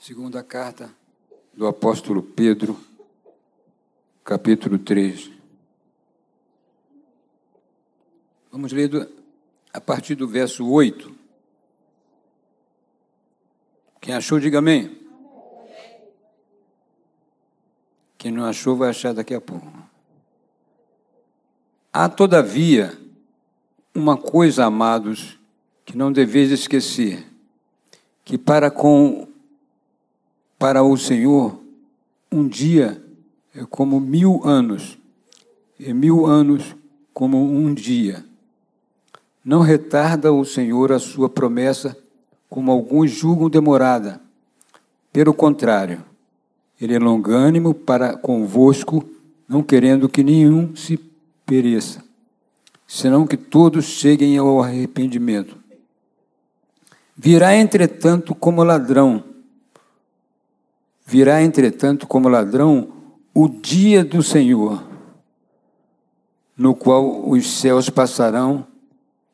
Segunda carta do apóstolo Pedro, capítulo 3. Vamos ler a partir do verso 8. Quem achou, diga amém. Quem não achou, vai achar daqui a pouco. Há, todavia, uma coisa, amados, que não deveis esquecer, que para com para o Senhor um dia é como mil anos, e mil anos como um dia. Não retarda o Senhor a sua promessa, como alguns julgam demorada. Pelo contrário, ele é longânimo para convosco, não querendo que nenhum se pereça, senão que todos cheguem ao arrependimento. Virá, entretanto, como ladrão. Virá, entretanto, como ladrão o dia do Senhor, no qual os céus passarão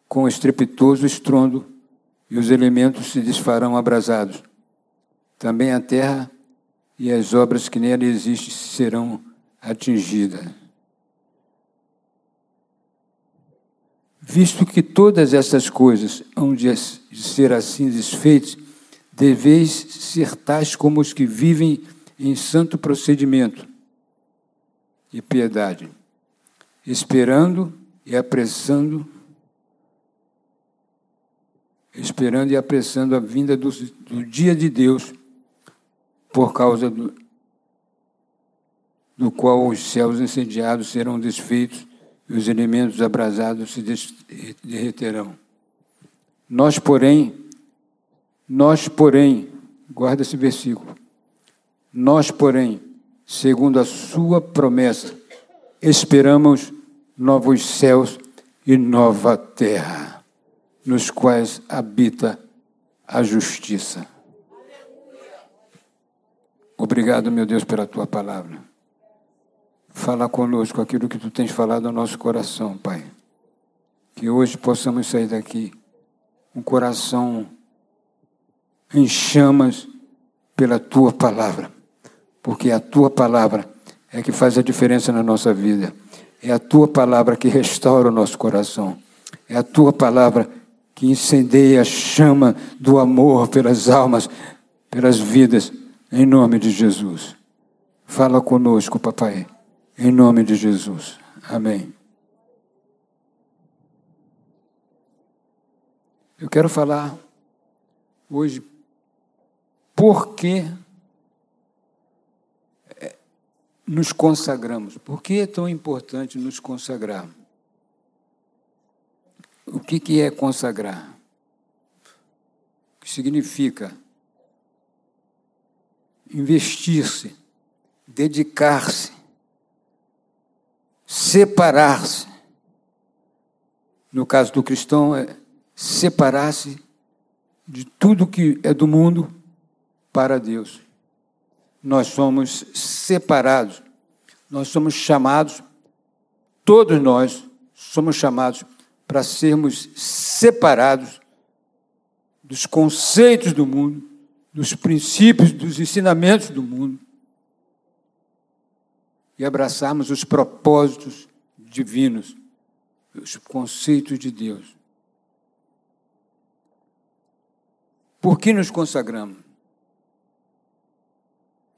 com estrepitoso estrondo e os elementos se desfarão abrasados. Também a terra e as obras que nela existem serão atingidas. Visto que todas essas coisas hão de ser assim desfeitas, deveis ser tais como os que vivem em santo procedimento e piedade, esperando e apressando, esperando e apressando a vinda do, do dia de Deus, por causa do, do qual os céus incendiados serão desfeitos e os elementos abrasados se derreterão. Nós, porém, nós, porém, guarda esse versículo. Nós, porém, segundo a sua promessa, esperamos novos céus e nova terra, nos quais habita a justiça. Obrigado, meu Deus, pela tua palavra. Fala conosco aquilo que tu tens falado ao nosso coração, Pai. Que hoje possamos sair daqui um coração em chamas pela tua palavra, porque a tua palavra é que faz a diferença na nossa vida. É a tua palavra que restaura o nosso coração. É a tua palavra que incendeia a chama do amor pelas almas, pelas vidas, em nome de Jesus. Fala conosco, papai. Em nome de Jesus. Amém. Eu quero falar hoje por que é, nos consagramos. Por que é tão importante nos consagrar? O que, que é consagrar? O que significa investir-se, dedicar-se, separar-se. No caso do cristão, é separar-se de tudo que é do mundo para Deus. Nós somos separados, nós somos chamados, todos nós somos chamados para sermos separados dos conceitos do mundo, dos princípios, dos ensinamentos do mundo e abraçarmos os propósitos divinos, os conceitos de Deus. Por que nos consagramos?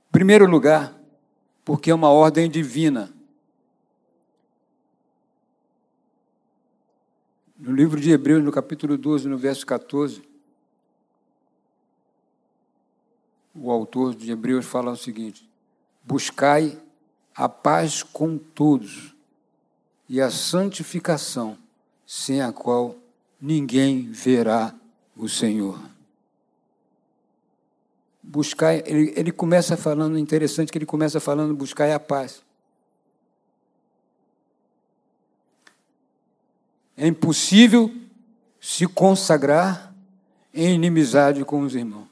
Em primeiro lugar, porque é uma ordem divina. No livro de Hebreus, no capítulo 12, no verso 14, o autor de Hebreus fala o seguinte: Buscai a paz com todos e a santificação, sem a qual ninguém verá o Senhor. Buscar, ele, ele começa falando, interessante que ele começa falando buscar a paz. É impossível se consagrar em inimizade com os irmãos.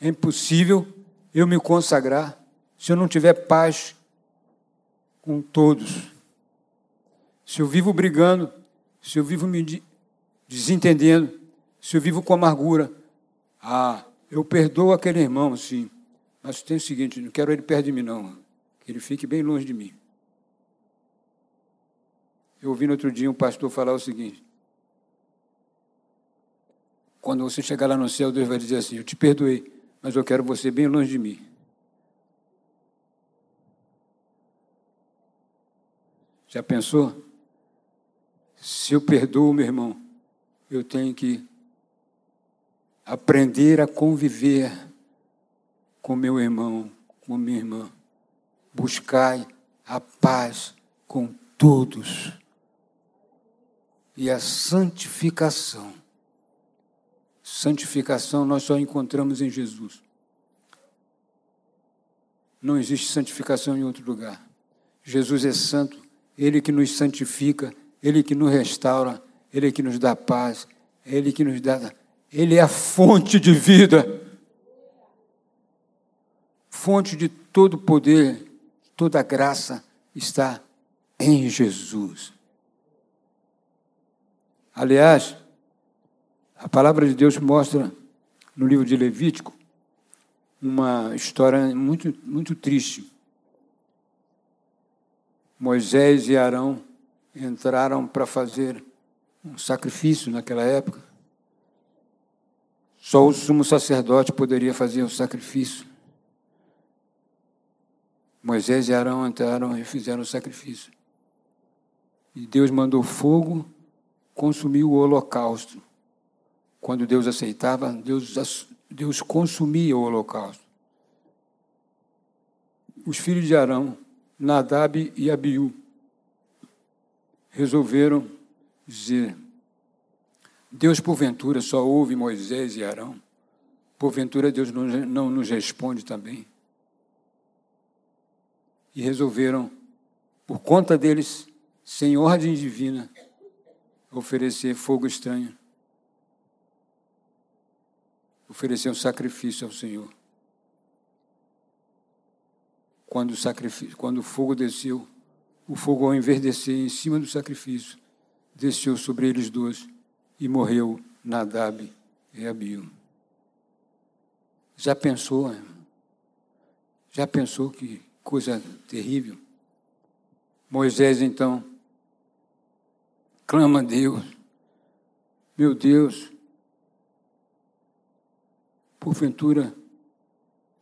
É impossível eu me consagrar se eu não tiver paz com todos. Se eu vivo brigando, se eu vivo me desentendendo, Se eu vivo com amargura, ah, eu perdoo aquele irmão, sim. Mas tem o seguinte, não quero ele perto de mim, não. Que ele fique bem longe de mim. Eu ouvi no outro dia um pastor falar o seguinte: quando você chegar lá no céu, Deus vai dizer assim: Eu te perdoei, mas eu quero você bem longe de mim. Já pensou? Se eu perdoo meu irmão, eu tenho que aprender a conviver com meu irmão, com minha irmã. Buscai a paz com todos e a santificação. Santificação nós só encontramos em Jesus. Não existe santificação em outro lugar. Jesus é santo, Ele que nos santifica, Ele que nos restaura, Ele que nos dá paz, Ele que nos dá. Ele é a fonte de vida, fonte de todo poder, toda graça está em Jesus. Aliás, a palavra de Deus mostra no livro de Levítico uma história muito, muito triste. Moisés e Arão entraram para fazer um sacrifício naquela época. Só o sumo sacerdote poderia fazer o sacrifício. Moisés e Arão entraram e fizeram o sacrifício. E Deus mandou fogo consumiu o holocausto. Quando Deus aceitava, Deus, Deus consumia o holocausto. Os filhos de Arão, Nadab e Abiú, resolveram dizer: Deus, porventura, só ouve Moisés e Arão? Porventura, Deus não, não nos responde também? E resolveram, por conta deles, sem ordem divina, oferecer fogo estranho, oferecer um sacrifício ao Senhor. Quando o, sacrifício, quando o fogo desceu, o fogo, ao enverdecer em cima do sacrifício, desceu sobre eles dois e morreu Nadab e Abiú. Já pensou, já pensou que coisa terrível? Moisés, então, clama a Deus. Meu Deus, porventura,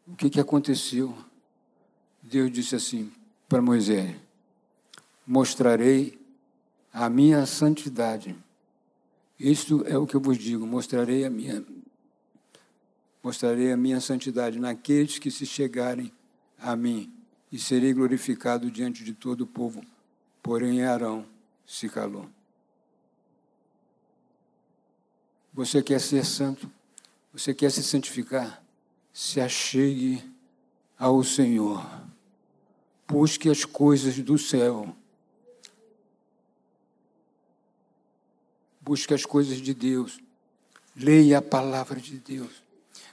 o que, que aconteceu? Deus disse assim para Moisés: Mostrarei a minha santidade. Isto é o que eu vos digo: mostrarei a minha mostrarei a minha santidade naqueles que se chegarem a mim, e serei glorificado diante de todo o povo. Porém, Arão se calou. Você quer ser santo? Você quer se santificar? Se achegue ao Senhor. Busque as coisas do céu. Busque as coisas de Deus. Leia a palavra de Deus.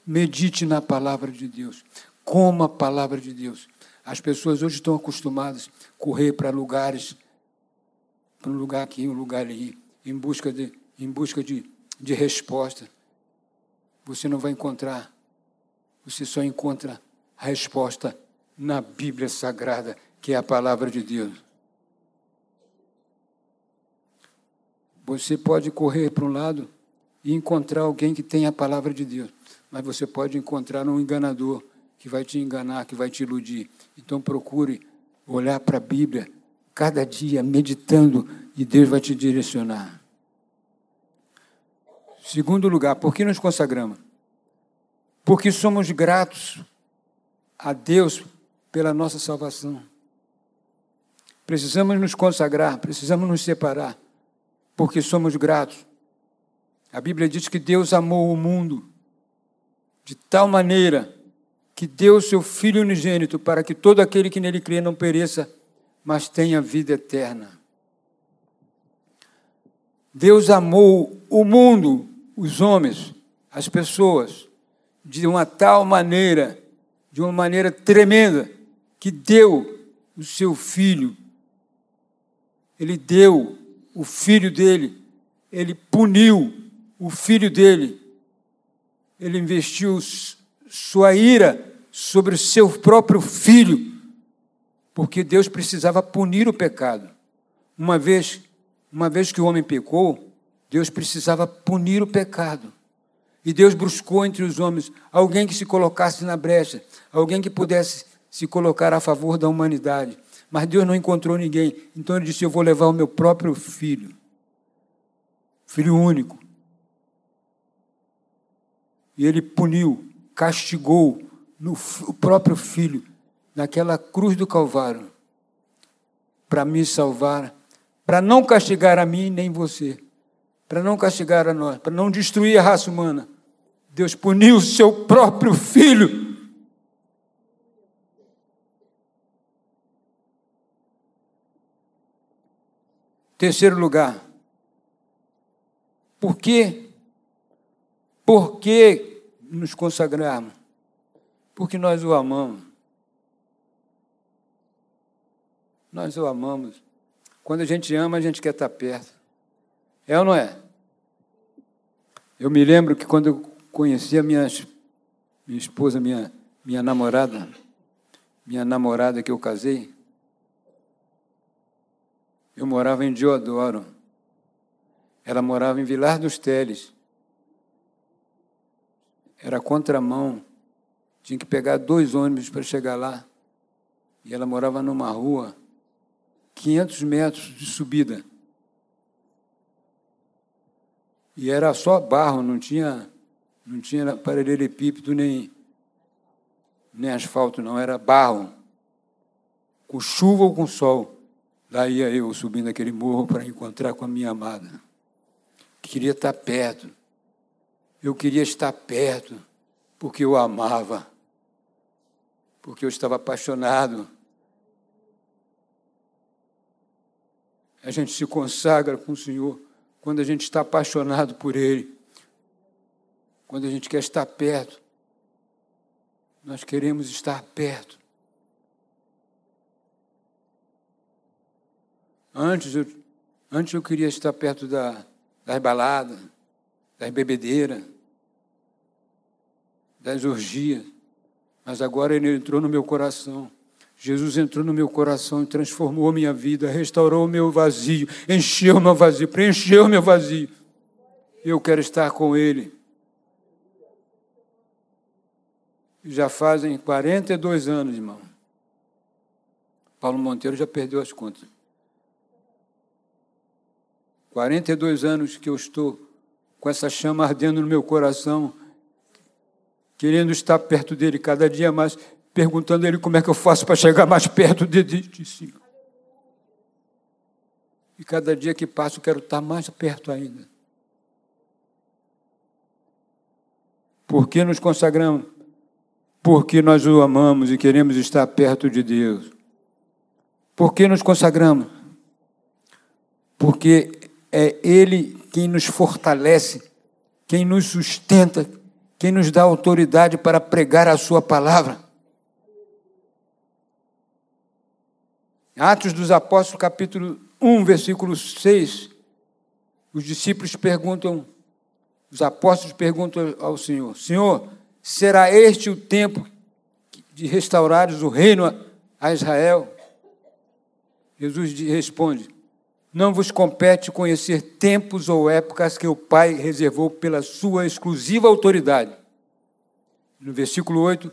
Medite na palavra de Deus. Coma a palavra de Deus. As pessoas hoje estão acostumadas a correr para lugares, para um lugar aqui, um lugar ali, em busca de, em busca de de resposta. Você não vai encontrar. Você só encontra a resposta na Bíblia Sagrada, que é a palavra de Deus. Você pode correr para um lado e encontrar alguém que tem a palavra de Deus, mas você pode encontrar um enganador que vai te enganar, que vai te iludir. Então procure olhar para a Bíblia cada dia, meditando, e Deus vai te direcionar. Segundo lugar, por que nos consagramos? Porque somos gratos a Deus pela nossa salvação. Precisamos nos consagrar, precisamos nos separar, porque somos gratos. A Bíblia diz que Deus amou o mundo de tal maneira que deu seu Filho unigênito para que todo aquele que nele crê não pereça, mas tenha vida eterna. Deus amou o mundo os homens, as pessoas, de uma tal maneira, de uma maneira tremenda, que deu o seu filho. Ele deu o filho dele, ele puniu o filho dele, ele investiu sua ira sobre o seu próprio filho, porque Deus precisava punir o pecado. Uma vez, uma vez que o homem pecou, Deus precisava punir o pecado. E Deus buscou entre os homens alguém que se colocasse na brecha, alguém que pudesse se colocar a favor da humanidade. Mas Deus não encontrou ninguém. Então ele disse: Eu vou levar o meu próprio filho, filho único. E ele puniu, castigou no, o próprio filho, naquela cruz do Calvário, para me salvar, para não castigar a mim nem você, para não castigar a nós, para não destruir a raça humana. Deus puniu o seu próprio filho. Terceiro lugar, por que, por que nos consagrarmos? Porque nós o amamos. Nós o amamos. Quando a gente ama, a gente quer estar perto. É ou não é? Eu me lembro que quando eu conheci a minha, minha esposa, minha, minha namorada, minha namorada que eu casei, eu morava em Diodoro. Ela morava em Vilar dos Teles. Era contramão. Tinha que pegar dois ônibus para chegar lá. E ela morava numa rua, 500 metros de subida. E era só barro, não tinha, não tinha paralelepípedo nem, nem asfalto, não, era barro. Com chuva ou com sol. Ia eu subindo aquele morro para encontrar com a minha amada. Queria estar perto. Eu queria estar perto, porque eu amava porque eu estava apaixonado. A gente se consagra com o Senhor quando a gente está apaixonado por Ele, quando a gente quer estar perto. Nós queremos estar perto. Antes eu, antes eu queria estar perto da, das baladas, das bebedeiras, das orgias. Mas agora ele entrou no meu coração. Jesus entrou no meu coração e transformou minha vida, restaurou o meu vazio, encheu meu vazio, preencheu meu vazio. Eu quero estar com Ele. Já fazem 42 anos, irmão. Paulo Monteiro já perdeu as contas. 42 anos que eu estou com essa chama ardendo no meu coração querendo estar perto dele cada dia mais, perguntando a ele como é que eu faço para chegar mais perto de, de, Senhor. E cada dia que passa eu quero estar mais perto ainda. Por que nos consagramos? Porque nós o amamos e queremos estar perto de Deus. Por que nos consagramos? Porque é Ele quem nos fortalece, quem nos sustenta, quem nos dá autoridade para pregar a Sua palavra. Atos dos Apóstolos, capítulo 1, versículo 6, os discípulos perguntam, os apóstolos perguntam ao Senhor: Senhor, será este o tempo de restaurares o reino a Israel? Jesus responde: Não vos compete conhecer tempos ou épocas que o Pai reservou pela sua exclusiva autoridade. No versículo 8,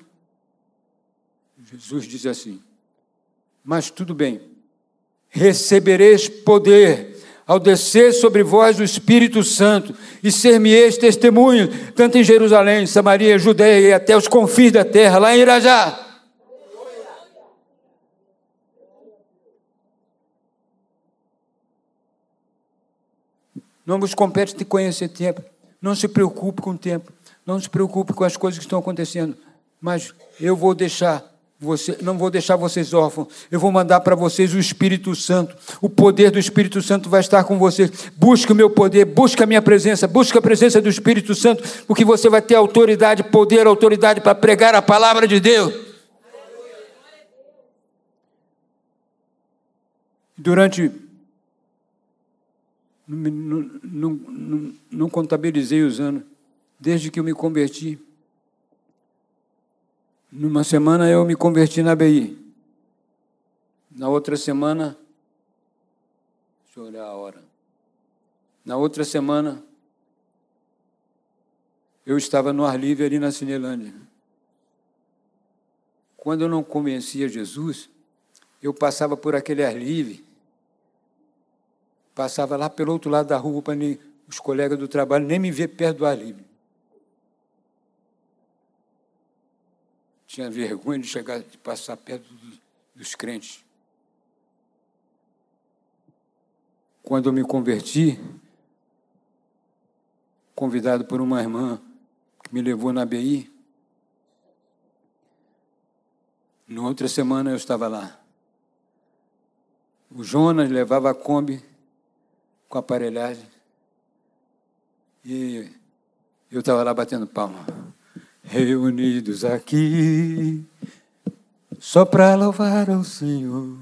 Jesus diz assim: Mas tudo bem, recebereis poder ao descer sobre vós o Espírito Santo e ser-me-eis testemunho, tanto em Jerusalém, Samaria, Judeia e até os confins da terra, lá em Irajá. Não vos compete de conhecer tempo. Não se preocupe com o tempo. Não se preocupe com as coisas que estão acontecendo. Mas eu vou deixar você, não vou deixar vocês órfãos. Eu vou mandar para vocês o Espírito Santo. O poder do Espírito Santo vai estar com vocês. Busque o meu poder, busque a minha presença, busque a presença do Espírito Santo, porque você vai ter autoridade, poder, autoridade para pregar a palavra de Deus. Durante não, não, não, não contabilizei os anos, desde que eu me converti. Numa semana eu me converti na BI. Na outra semana, deixa eu olhar a hora. Na outra semana, eu estava no ar livre ali na Cinelândia. Quando eu não conhecia Jesus, eu passava por aquele ar livre, passava lá pelo outro lado da rua para os colegas do trabalho nem me ver perto do ar livre. Tinha vergonha de chegar, de passar perto dos, dos crentes. Quando eu me converti, convidado por uma irmã que me levou na BI, na outra semana eu estava lá. O Jonas levava a Kombi com aparelhagem e eu estava lá batendo palma. Reunidos aqui, só para louvar ao Senhor.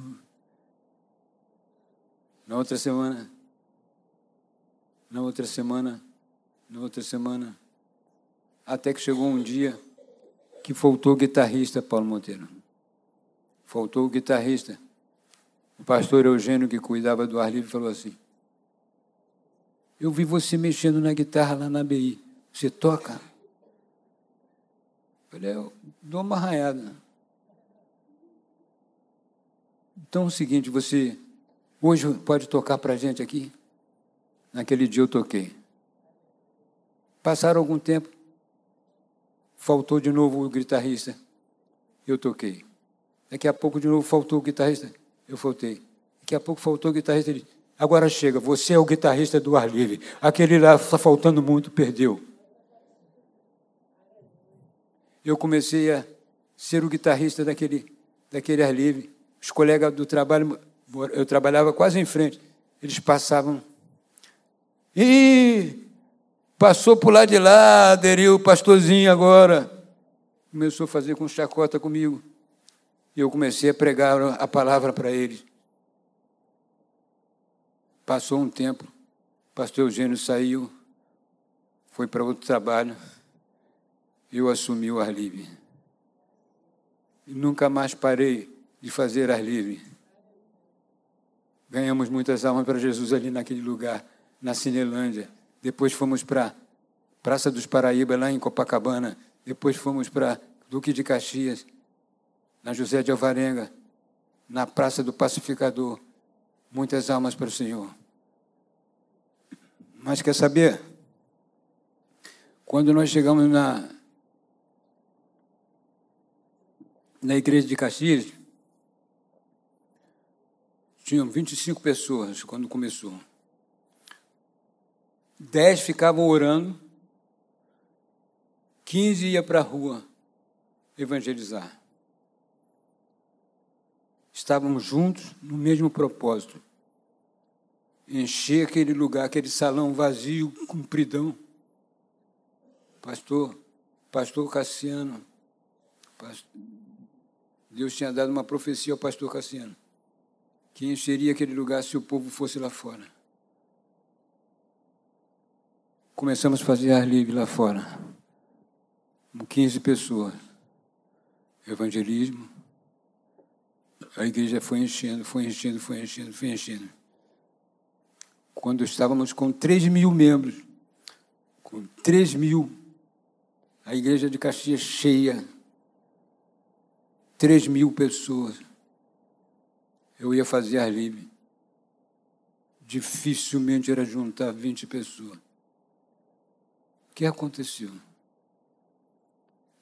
Na outra semana, na outra semana, na outra semana, até que chegou um dia que faltou o guitarrista Paulo Monteiro. Faltou o guitarrista. O pastor Eugênio, que cuidava do ar livre, falou assim: Eu vi você mexendo na guitarra lá na BI. Você toca? Eu falei, eu dou uma arranhada. Então é o seguinte, você hoje pode tocar para a gente aqui? Naquele dia eu toquei. Passaram algum tempo, faltou de novo o guitarrista, eu toquei. Daqui a pouco de novo faltou o guitarrista, eu faltei. Daqui a pouco faltou o guitarrista, ele agora chega, você é o guitarrista do ar livre. Aquele lá está faltando muito, perdeu. Eu comecei a ser o guitarrista daquele, daquele ar livre. Os colegas do trabalho, eu trabalhava quase em frente, eles passavam. E passou por lá de lá, aderiu o pastorzinho agora. Começou a fazer com chacota comigo. E eu comecei a pregar a palavra para eles. Passou um tempo, o pastor Eugênio saiu, foi para outro trabalho, eu assumi o ar livre. E nunca mais parei de fazer ar livre. Ganhamos muitas almas para Jesus ali naquele lugar, na Cinelândia. Depois fomos para Praça dos Paraíba, lá em Copacabana. Depois fomos para Duque de Caxias na José de Alvarenga, na Praça do Pacificador. Muitas almas para o Senhor. Mas quer saber? Quando nós chegamos na, na igreja de Caxias, tinham 25 pessoas quando começou. Dez ficavam orando, 15 ia para a rua evangelizar estávamos juntos no mesmo propósito. Encher aquele lugar, aquele salão vazio, compridão. Pastor, pastor Cassiano, Deus tinha dado uma profecia ao pastor Cassiano, que encheria aquele lugar se o povo fosse lá fora. Começamos a fazer ar livre lá fora, com 15 pessoas. Evangelismo, a igreja foi enchendo, foi enchendo, foi enchendo, foi enchendo. Quando estávamos com 3 mil membros, com 3 mil, a igreja de Caxias cheia, 3 mil pessoas, eu ia fazer ar livre. Dificilmente era juntar 20 pessoas. O que aconteceu?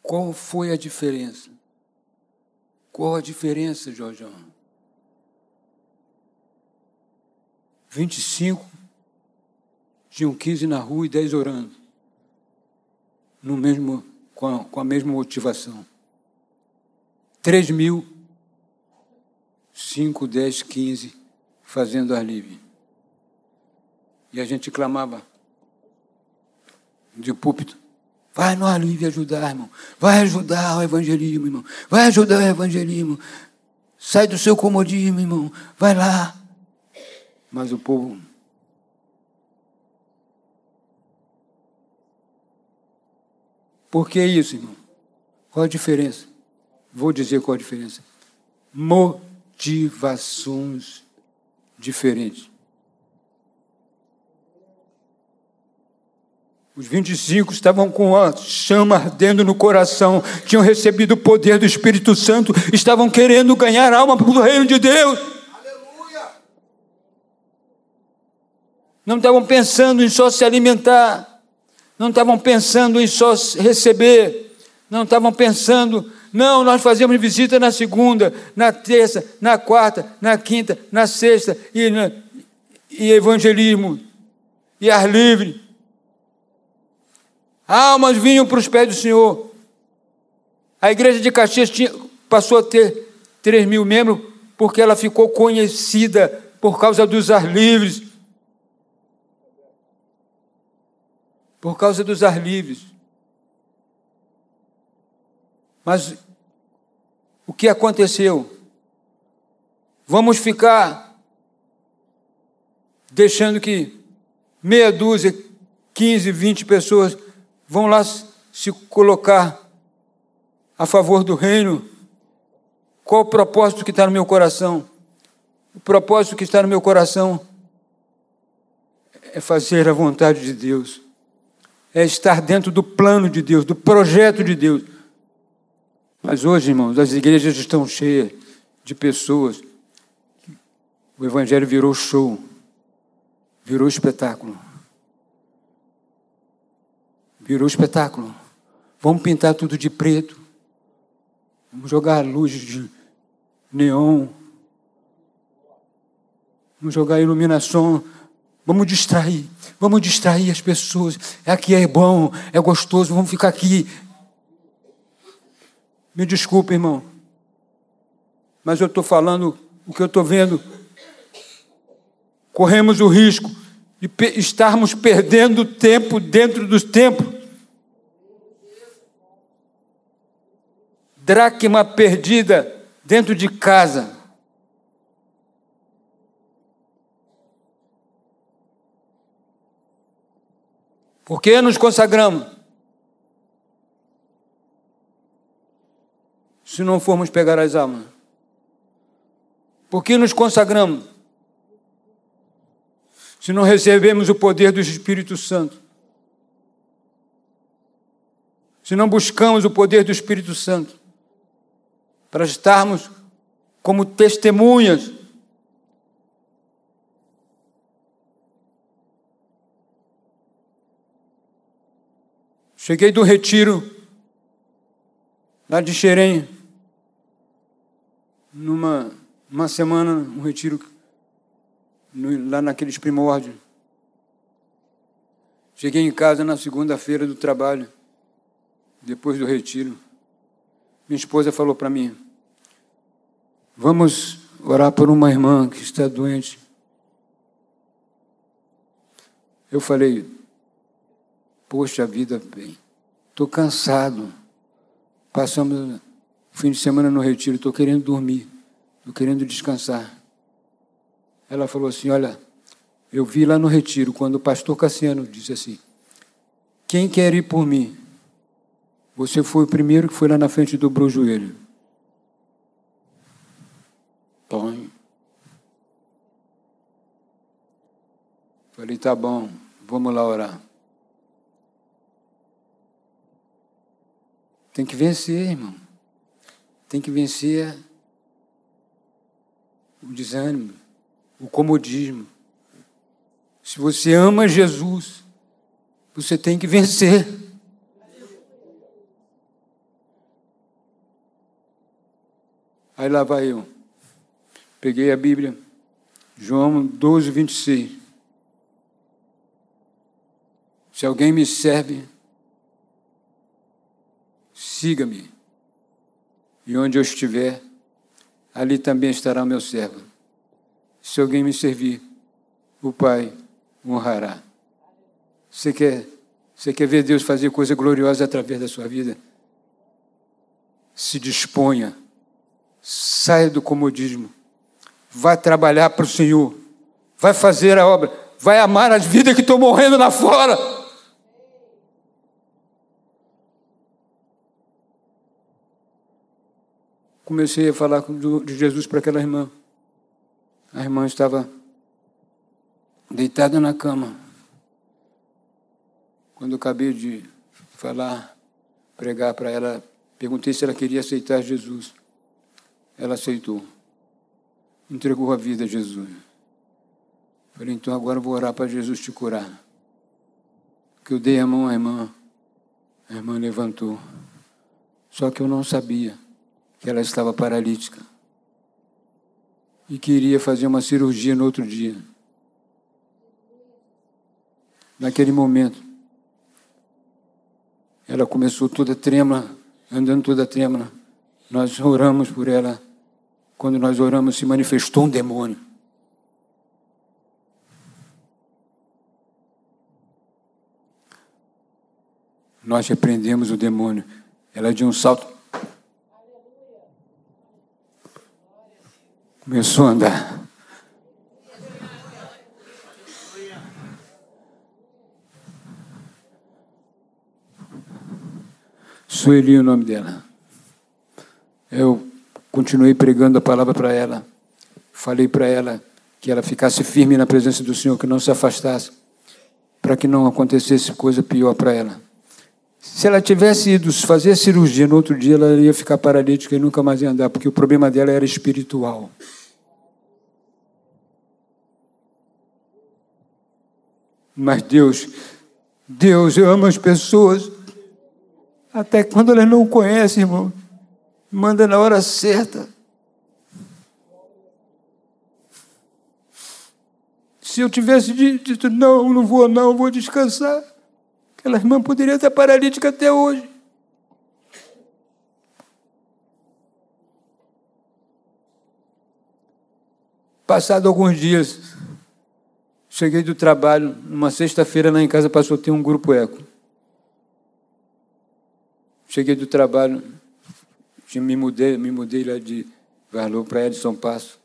Qual foi a diferença? Qual a diferença, Jorjão? 25 tinham 15 na rua e 10 orando. No mesmo, com, a, com a mesma motivação. 3 mil, 5, 10, 15 fazendo ar livre. E a gente clamava de púlpito. Vai no alívio ajudar, irmão. Vai ajudar o evangelismo, irmão. Vai ajudar o evangelismo. Sai do seu comodismo, irmão. Vai lá. Mas o povo. Por que isso, irmão? Qual a diferença? Vou dizer qual a diferença. Motivações diferentes. Os 25 estavam com a chama ardendo no coração, tinham recebido o poder do Espírito Santo, estavam querendo ganhar alma para o reino de Deus. Não estavam pensando em só se alimentar, não estavam pensando em só receber, não estavam pensando, não, nós fazemos visita na segunda, na terça, na quarta, na quinta, na sexta, e, na, e evangelismo, e ar livre. Almas vinham para os pés do Senhor. A igreja de Caxias tinha, passou a ter 3 mil membros porque ela ficou conhecida por causa dos ar livres. Por causa dos ar. Mas o que aconteceu? Vamos ficar deixando que meia dúzia, 15, 20 pessoas vão lá se colocar a favor do reino. Qual o propósito que está no meu coração? O propósito que está no meu coração é fazer a vontade de Deus, é estar dentro do plano de Deus, do projeto de Deus. Mas hoje, irmãos, as igrejas estão cheias de pessoas. O Evangelho virou show, virou espetáculo virou espetáculo. Vamos pintar tudo de preto. Vamos jogar luzes de neon. Vamos jogar iluminação. Vamos distrair. Vamos distrair as pessoas. Aqui é bom, é gostoso, vamos ficar aqui. Me desculpe, irmão. Mas eu estou falando o que eu estou vendo. Corremos o risco de estarmos perdendo tempo dentro dos tempos dracma perdida dentro de casa. Por que nos consagramos? Se não formos pegar as almas. Por que nos consagramos? Se não recebemos o poder do Espírito Santo. Se não buscamos o poder do Espírito Santo para estarmos como testemunhas. Cheguei do retiro lá de Xerém, numa uma semana, um retiro no, lá naqueles primórdios. Cheguei em casa na segunda-feira do trabalho, depois do retiro. Minha esposa falou para mim: Vamos orar por uma irmã que está doente. Eu falei: Poxa vida, bem, estou cansado. Passamos o fim de semana no retiro, estou querendo dormir, estou querendo descansar. Ela falou assim: Olha, eu vi lá no retiro, quando o pastor Cassiano disse assim: Quem quer ir por mim? Você foi o primeiro que foi lá na frente e dobrou o joelho. Põe. Falei, tá bom, vamos lá orar. Tem que vencer, irmão. Tem que vencer o desânimo, o comodismo. Se você ama Jesus, você tem que vencer. Aí lá vai eu. Peguei a Bíblia, João 12, 26. Se alguém me serve, siga-me. E onde eu estiver, ali também estará o meu servo. Se alguém me servir, o Pai honrará. Você quer, você quer ver Deus fazer coisa gloriosa através da sua vida? Se disponha Saia do comodismo. Vai trabalhar para o Senhor. Vai fazer a obra. Vai amar as vidas que estão morrendo lá fora. Comecei a falar de Jesus para aquela irmã. A irmã estava deitada na cama. Quando eu acabei de falar, pregar para ela, perguntei se ela queria aceitar Jesus. Ela aceitou. Entregou a vida a Jesus. Falei, então agora eu vou orar para Jesus te curar. Que eu dei a mão à irmã. A irmã levantou. Só que eu não sabia que ela estava paralítica. E queria fazer uma cirurgia no outro dia. Naquele momento, ela começou toda trêmula, andando toda trêmula. Nós oramos por ela. Quando nós oramos, se manifestou um demônio. Nós repreendemos o demônio. Ela deu um salto. Começou a andar. Sueli é o nome dela. Eu continuei pregando a palavra para ela. Falei para ela que ela ficasse firme na presença do Senhor, que não se afastasse, para que não acontecesse coisa pior para ela. Se ela tivesse ido fazer cirurgia no outro dia, ela ia ficar paralítica e nunca mais ia andar, porque o problema dela era espiritual. Mas Deus, Deus ama as pessoas, até quando elas não conhecem, irmão, manda na hora certa. Se eu tivesse dito, não, não vou, não, vou descansar. Aquela irmã poderia estar paralítica até hoje. Passado alguns dias, cheguei do trabalho, numa sexta-feira lá em casa passou a ter um grupo eco. Cheguei do trabalho, me mudei, me mudei lá de Valor para Edson Passo.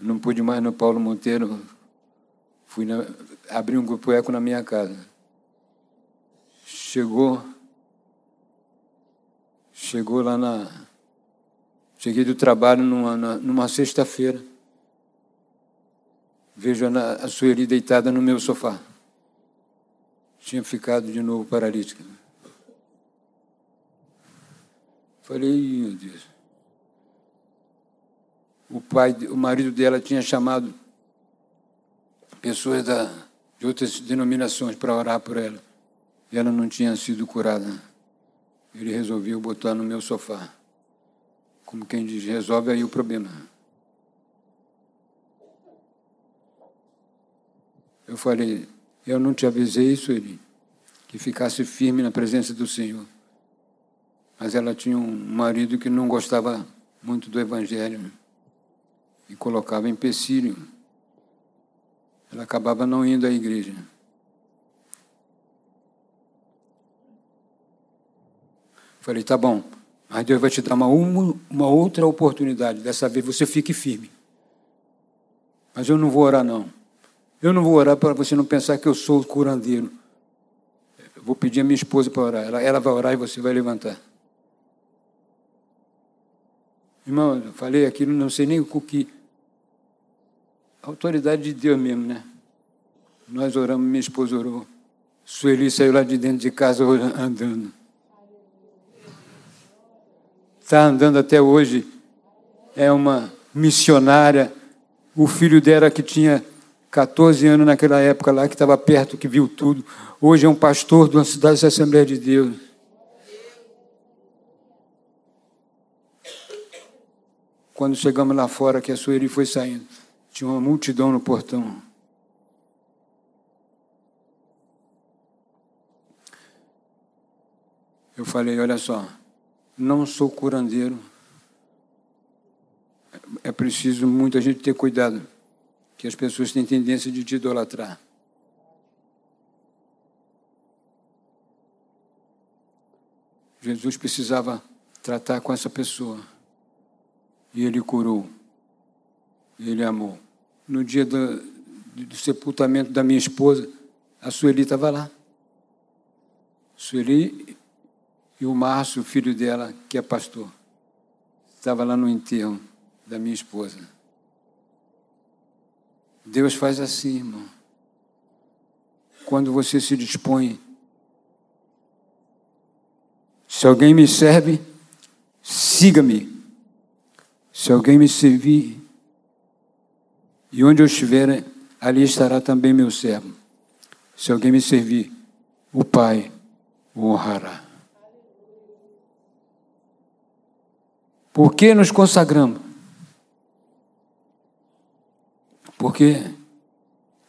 Não pude mais no Paulo Monteiro. Fui na, abri um grupo eco na minha casa chegou, chegou lá na. Cheguei do trabalho numa, numa sexta-feira. Vejo a, Sueli deitada no meu sofá. Tinha ficado de novo paralítica. Falei, meu Deus. O pai, o marido dela tinha chamado pessoas da, de outras denominações para orar por ela e ela não tinha sido curada. Ele resolveu botar no meu sofá. Como quem diz, resolve aí o problema. Eu falei, eu não te avisei isso, ele, que ficasse firme na presença do Senhor. Mas ela tinha um marido que não gostava muito do Evangelho e colocava empecilho. Ela acabava não indo à igreja. Falei, tá bom, mas Deus vai te dar uma, uma outra oportunidade. Dessa vez você fique firme. Mas eu não vou orar, não. Eu não vou orar para você não pensar que eu sou o curandeiro. Eu vou pedir a minha esposa para orar. Ela, ela vai orar e você vai levantar. Irmão, eu falei aquilo, não sei nem o que. A autoridade de Deus mesmo, né? Nós oramos, minha esposa orou. Sueli saiu lá de dentro de casa andando está andando até hoje, é uma missionária. O filho dela, que tinha 14 anos naquela época lá, que estava perto, que viu tudo, hoje é um pastor de uma cidade da Assembleia de Deus. Quando chegamos lá fora, que a Sueli foi saindo, tinha uma multidão no portão. Eu falei: olha só, não sou curandeiro. É preciso muita gente ter cuidado, que as pessoas têm tendência de te idolatrar. Jesus precisava tratar com essa pessoa. E ele curou. Ele amou. No dia do, do sepultamento da minha esposa, a Sueli estava lá. Sueli e o Márcio, filho dela, que é pastor. estava lá no enterro da minha esposa. Deus faz assim, irmão. Quando você se dispõe. Se alguém me serve, siga-me. Se alguém me servir, e onde eu estiver, ali estará também meu servo. Se alguém me servir, o Pai o honrará. Por que nos consagramos? Porque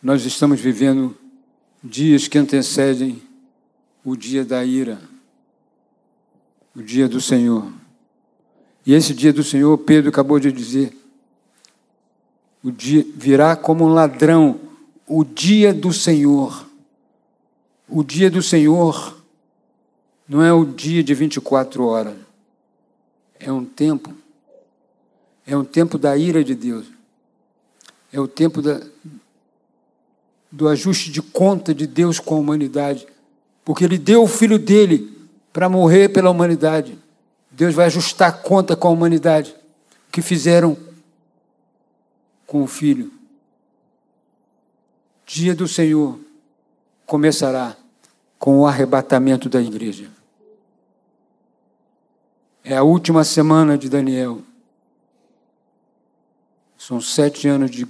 nós estamos vivendo dias que antecedem o dia da ira, o dia do Senhor. E esse dia do Senhor, Pedro acabou de dizer, o dia virá como um ladrão, o dia do Senhor. O dia do Senhor não é o dia de 24 horas. É um tempo. É um tempo da ira de Deus. É o tempo da, do ajuste de conta de Deus com a humanidade. Porque Ele deu o filho dele para morrer pela humanidade. Deus vai ajustar conta com a humanidade. O que fizeram com o filho. Dia do Senhor começará com o arrebatamento da igreja. É a última semana de Daniel. São sete anos de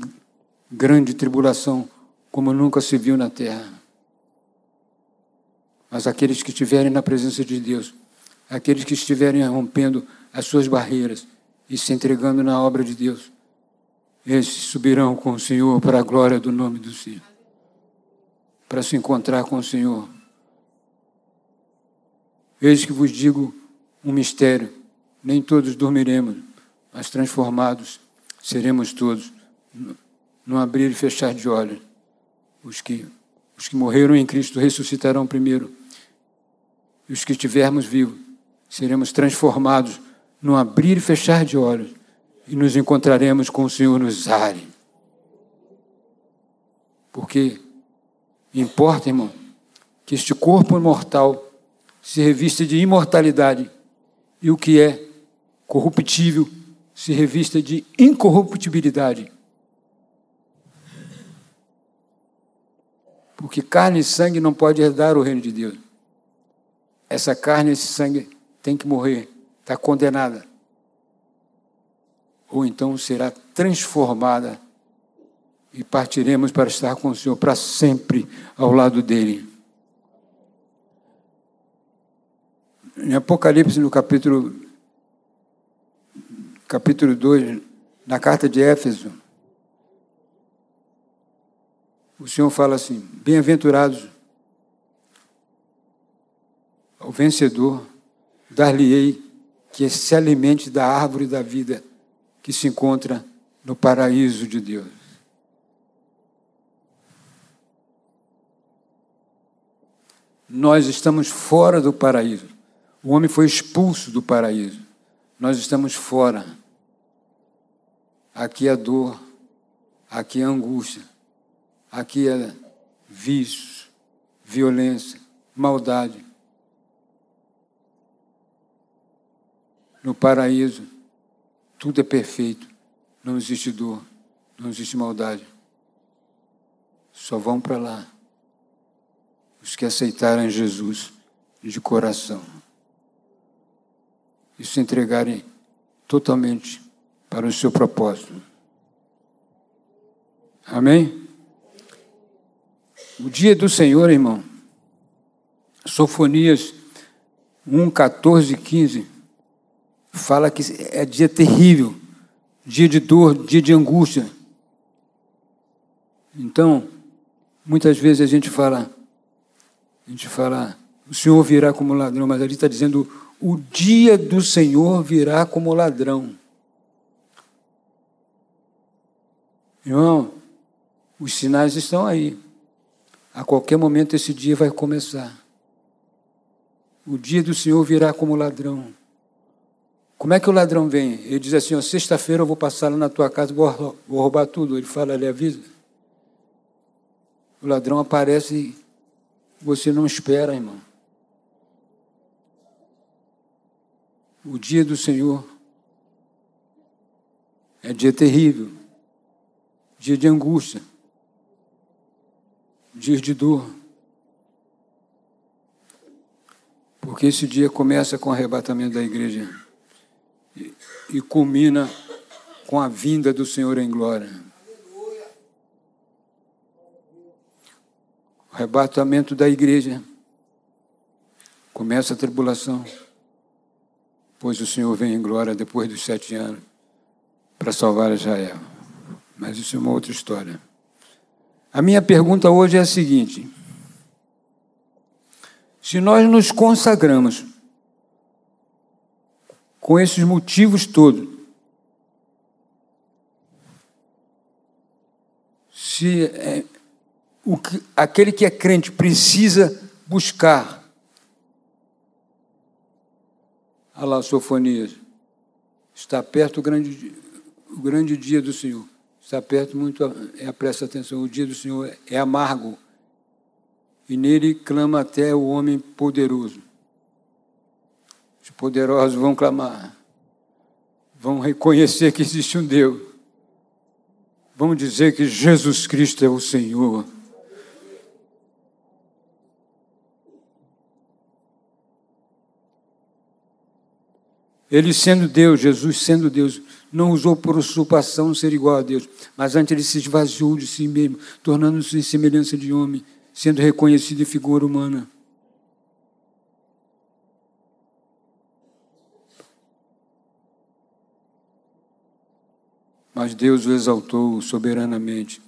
grande tribulação, como nunca se viu na terra. Mas aqueles que estiverem na presença de Deus, aqueles que estiverem rompendo as suas barreiras e se entregando na obra de Deus, esses subirão com o Senhor para a glória do nome do Senhor, para se encontrar com o Senhor. Eis que vos digo um mistério: nem todos dormiremos, mas transformados seremos todos, no abrir e fechar de olhos. Os que, os que morreram em Cristo ressuscitarão primeiro, e os que estivermos vivos seremos transformados no abrir e fechar de olhos e nos encontraremos com o Senhor nos ares. Porque importa, irmão, que este corpo mortal se revista de imortalidade e o que é corruptível se revista de incorruptibilidade. Porque carne e sangue não pode herdar o reino de Deus. Essa carne esse sangue tem que morrer, está condenada ou então será transformada e partiremos para estar com o Senhor para sempre ao lado dele. Em Apocalipse, no capítulo, capítulo 2, na carta de Éfeso, o Senhor fala assim: Bem-aventurados ao vencedor, dar-lhe-ei que se alimente da árvore da vida que se encontra no paraíso de Deus. Nós estamos fora do paraíso. O homem foi expulso do paraíso. Nós estamos fora. Aqui é dor, aqui é angústia, aqui é vício, violência, maldade. No paraíso, tudo é perfeito. Não existe dor, não existe maldade. Só vão para lá os que aceitaram Jesus de coração e se entregarem totalmente para o seu propósito. Amém? O dia do Senhor, irmão, Sofonias 1, 14 e 15 fala que é dia terrível, dia de dor, dia de angústia. Então, muitas vezes a gente fala, a gente fala, o Senhor virá como ladrão, mas ali está dizendo, o dia do Senhor virá como ladrão. Irmão, os sinais estão aí. A qualquer momento esse dia vai começar. O dia do Senhor virá como ladrão. Como é que o ladrão vem? Ele diz assim: sexta-feira eu vou passar lá na tua casa, vou, vou roubar tudo. Ele fala, ele avisa. O ladrão aparece e você não espera, irmão. O dia do Senhor É dia terrível, dia de angústia, dia de dor. Porque esse dia começa com o arrebatamento da igreja e, e culmina com a vinda do Senhor em glória. O arrebatamento da igreja começa a tribulação, pois o Senhor vem em glória depois dos sete anos para salvar Israel. Mas isso é uma outra história. A minha pergunta hoje é a seguinte: se nós nos consagramos com esses motivos todos, se é, que, aquele que é crente precisa buscar a lá, Sofonias, está perto o grande, o grande dia do Senhor. Está perto muito, é, presta atenção, o dia do Senhor é amargo e nele clama até o homem poderoso. Os poderosos vão clamar, vão reconhecer que existe um Deus, vão dizer que Jesus Cristo é o Senhor. Ele sendo Deus, Jesus sendo Deus, não usou por usurpação ser igual a Deus, mas antes ele se esvaziou de si mesmo, tornando-se em semelhança de homem sendo reconhecido em figura humana. Mas Deus o exaltou soberanamente,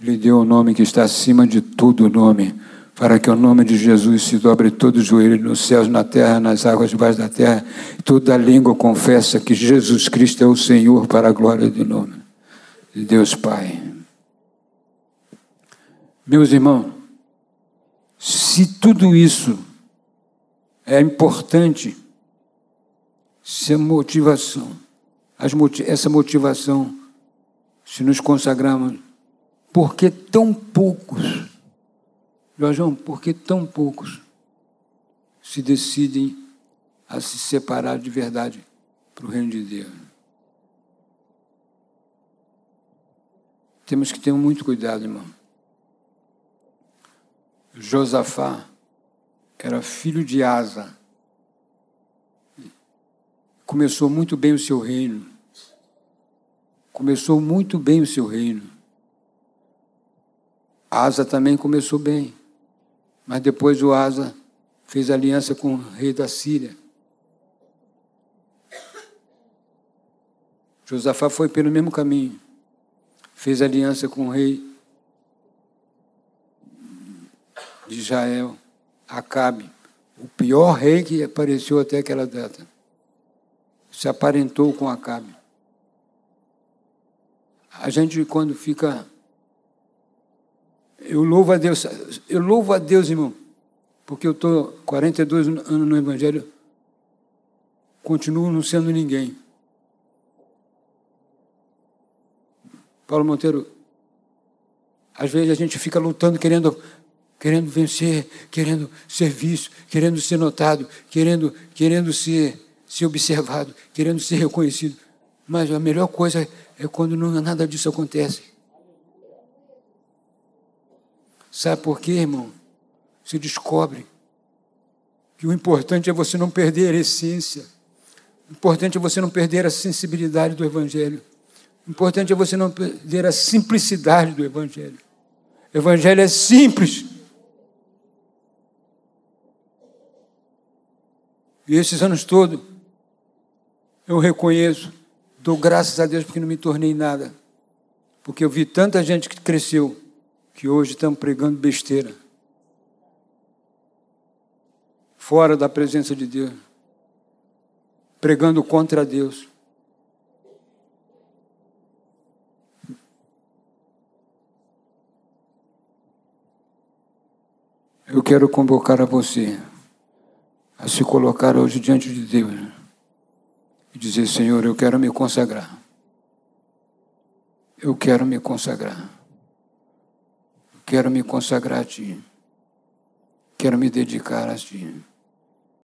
lhe deu o nome que está acima de todo nome, para que o nome de Jesus se dobre todo o joelho nos céus, na terra, nas águas debaixo da terra, e toda língua confessa que Jesus Cristo é o Senhor para a glória do nome de Deus Pai. Meus irmãos, se tudo isso é importante, se a motivação, essa motivação, se nos consagrarmos, por que tão poucos, João, por que tão poucos se decidem a se separar de verdade para o reino de Deus? Temos que ter muito cuidado, irmão. Josafá era filho de Asa. Começou muito bem o seu reino. Começou muito bem o seu reino. Asa também começou bem. Mas depois o Asa fez aliança com o rei da Síria. Josafá foi pelo mesmo caminho. Fez aliança com o rei de Israel, Acabe, o pior rei que apareceu até aquela data. Se aparentou com Acabe. A gente, quando fica. Eu louvo a Deus, eu louvo a Deus, irmão, porque eu estou 42 anos no Evangelho, continuo não sendo ninguém. Paulo Monteiro, às vezes a gente fica lutando, querendo querendo vencer, querendo ser visto, querendo ser notado, querendo, querendo ser, ser observado, querendo ser reconhecido. Mas a melhor coisa é quando não, nada disso acontece. Sabe por quê, irmão? Se descobre que o importante é você não perder a essência. O importante é você não perder a sensibilidade do Evangelho. O importante é você não perder a simplicidade do Evangelho. O Evangelho é simples. E esses anos todos, eu reconheço, dou graças a Deus porque não me tornei nada. Porque eu vi tanta gente que cresceu, que hoje estão pregando besteira. Fora da presença de Deus. Pregando contra Deus. Eu quero convocar a você a se colocar hoje diante de Deus e dizer: Senhor, eu quero me consagrar. Eu quero me consagrar. Quero me consagrar a Ti. Quero me dedicar a Ti.